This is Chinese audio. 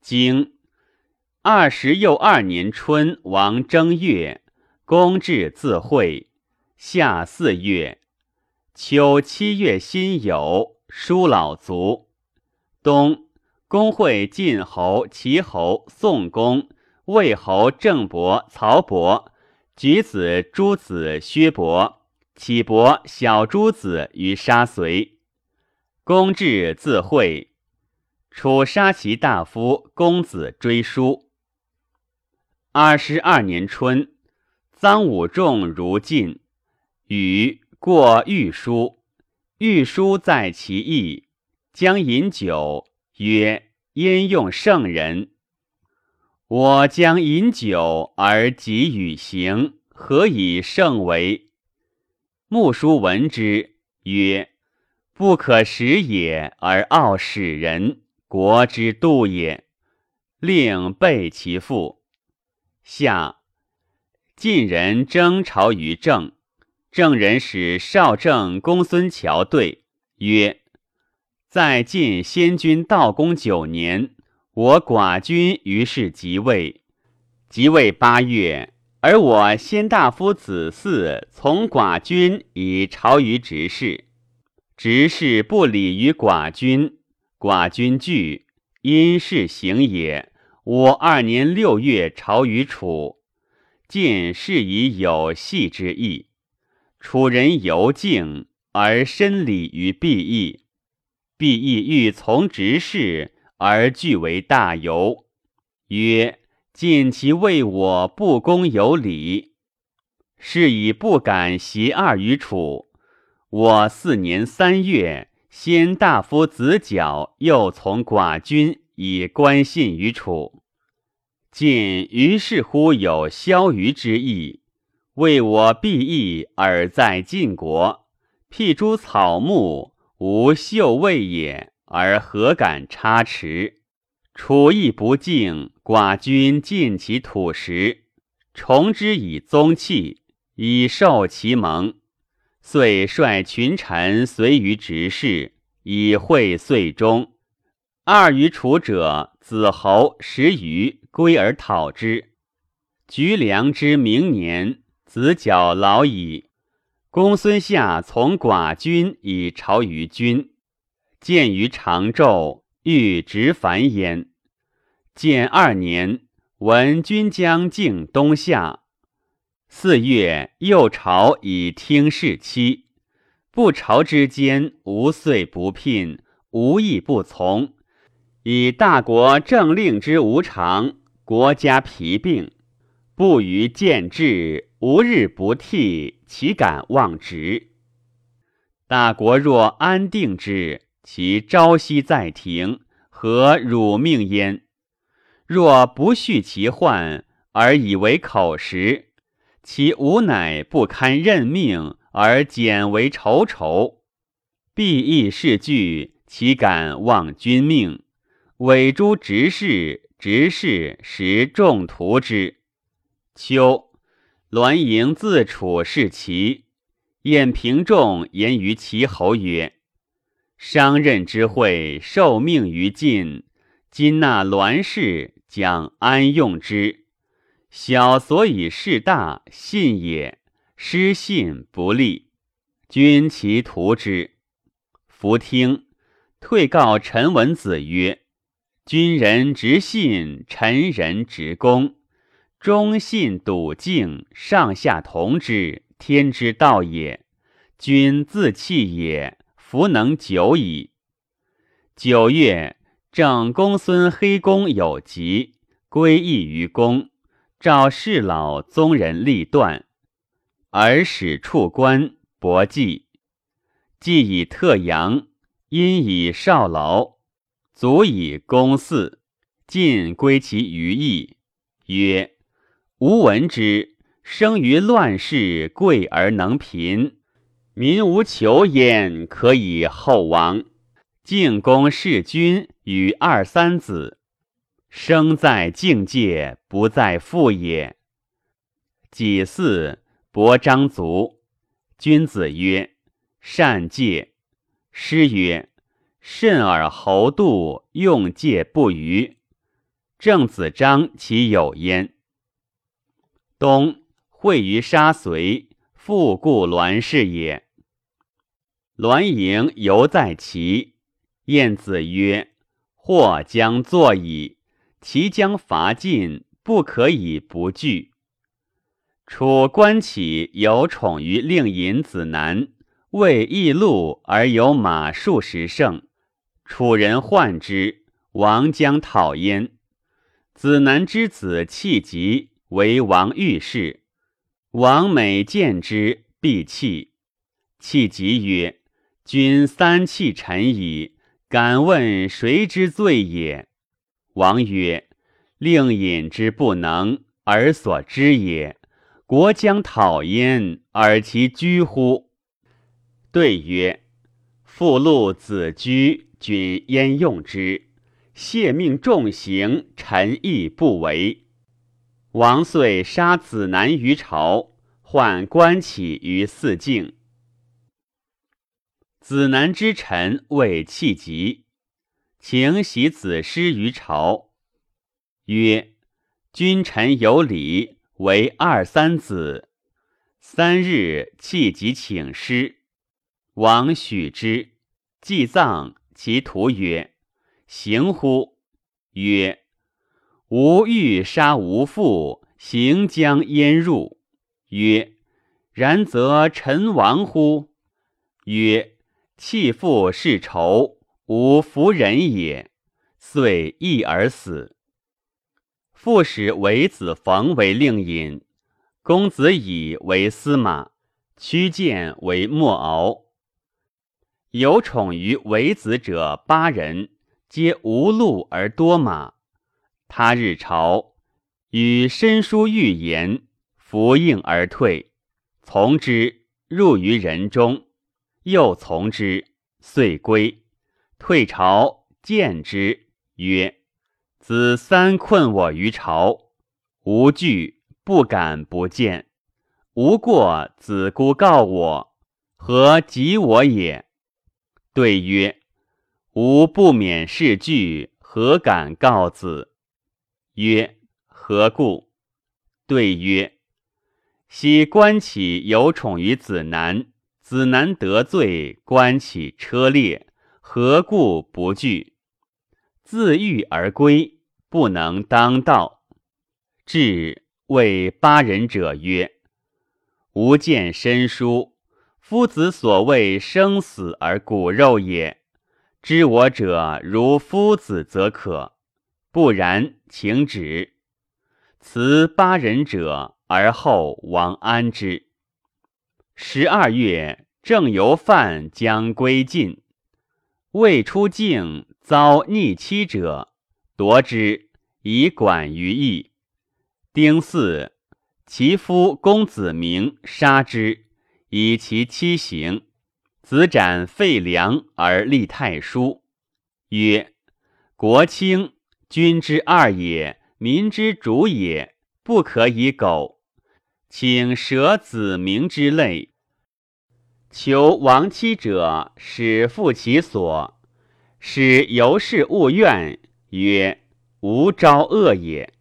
经二十又二年春，王正月，公至自会。夏四月，秋七月辛酉，叔老卒。冬，公会晋侯、齐侯、宋公、魏侯郑伯、曹伯，举子诸子薛伯、启伯、小诸子于沙随。公至自会，楚杀其大夫公子追书。二十二年春，臧武仲如晋，禹过御书，御书在其意，将饮酒，曰：“焉用圣人？我将饮酒而及与行，何以圣为？”穆叔闻之，曰：“不可食也，而傲使人，国之度也。”令备其父。下晋人征朝于郑，郑人使少郑公孙乔对曰：“在晋先君道公九年，我寡君于是即位。即位八月，而我先大夫子嗣从寡君以朝于执事，执事不礼于寡君，寡君惧，因事行也。”我二年六月朝于楚，晋是以有系之意。楚人犹敬而深礼于毕义，毕义欲从直事而据为大由，曰：“晋其为我不公有礼，是以不敢袭二于楚。我四年三月，先大夫子角又从寡君。”以关信于楚，晋于是乎有消余之意，为我必义而在晋国，辟诸草木，无秀味也，而何敢差池？楚亦不敬，寡君尽其土石，重之以宗器，以受其盟，遂率群臣随于执事，以会岁终。二于楚者，子侯十余归而讨之。橘良之明年，子角老矣。公孙夏从寡君以朝于君，见于长昼，欲执反焉。建二年，闻君将境东夏。四月，又朝以听事期。不朝之间，无岁不聘，无义不从。以大国政令之无常，国家疲病，不于见志，无日不替，岂敢忘职？大国若安定之，其朝夕在庭，何辱命焉？若不恤其患，而以为口实，其无乃不堪任命，而简为仇仇。必亦是惧，岂敢忘君命？委诸执事，执事实众徒之。秋，栾盈自处视齐，晏平仲言于齐侯曰：“商任之会，受命于晋，今纳栾氏，将安用之？小所以事大，信也；失信不利，君其图之。”弗听，退告陈文子曰。君人直信，臣人直公，忠信笃敬，上下同之，天之道也。君自弃也，弗能久矣。九月，正公孙黑公有疾，归义于公，召世老宗人立断，而使处官伯祭，祭以特阳，因以少劳。足以公嗣，尽归其余义。曰：吾闻之，生于乱世，贵而能贫，民无求焉，可以厚亡。敬公弑君与二三子，生在境界，不在富也。己巳，伯张族。君子曰：善戒。师曰。慎而侯度用戒不渝，郑子章其有焉。冬，会于沙随，复故栾氏也。栾盈犹在齐。晏子曰：“或将作矣，其将伐晋，不可以不惧。”楚关起有宠于令尹子南，为易路而有马数十乘。楚人患之，王将讨焉。子南之子弃疾为王御士，王每见之，必弃。弃疾曰：“君三弃臣矣。”敢问谁之罪也？王曰：“令尹之不能，而所知也。国将讨焉，而其居乎？”对曰：“父禄子居，君焉用之？谢命重刑，臣亦不为。”王遂杀子南于朝，患关起于四境。子南之臣谓弃疾，请袭子师于朝，曰：“君臣有礼，为二三子。”三日，弃疾请师，王许之，祭葬。其徒曰：“行乎？”曰：“吾欲杀吾父，行将焉入？”曰：“然则臣亡乎？”曰：弃父是仇，吾服人也，遂义而死。复使为子冯为令尹，公子乙为司马，屈建为莫敖。有宠于为子者八人，皆无禄而多马。他日朝，与申书预言，服应而退，从之，入于人中。又从之，遂归。退朝，见之，曰：“子三困我于朝，无惧，不敢不见。无过，子姑告我，何及我也？”对曰：“吾不免事惧，何敢告子？”曰：“何故？”对曰：“昔关起有宠于子南。”子南得罪，关起车裂，何故不惧？自狱而归，不能当道。至谓八人者曰：“吾见申书，夫子所谓生死而骨肉也。知我者如夫子则可，不然，请止。辞八人者，而后王安之。”十二月，正由范将归晋，未出境，遭逆妻者，夺之，以管于邑。丁巳，其夫公子明杀之，以其妻行。子斩废梁而立太叔，曰：“国清，君之二也，民之主也，不可以苟。请舍子明之类。”求亡妻者，使复其所，使由是勿怨，曰：吾招恶也。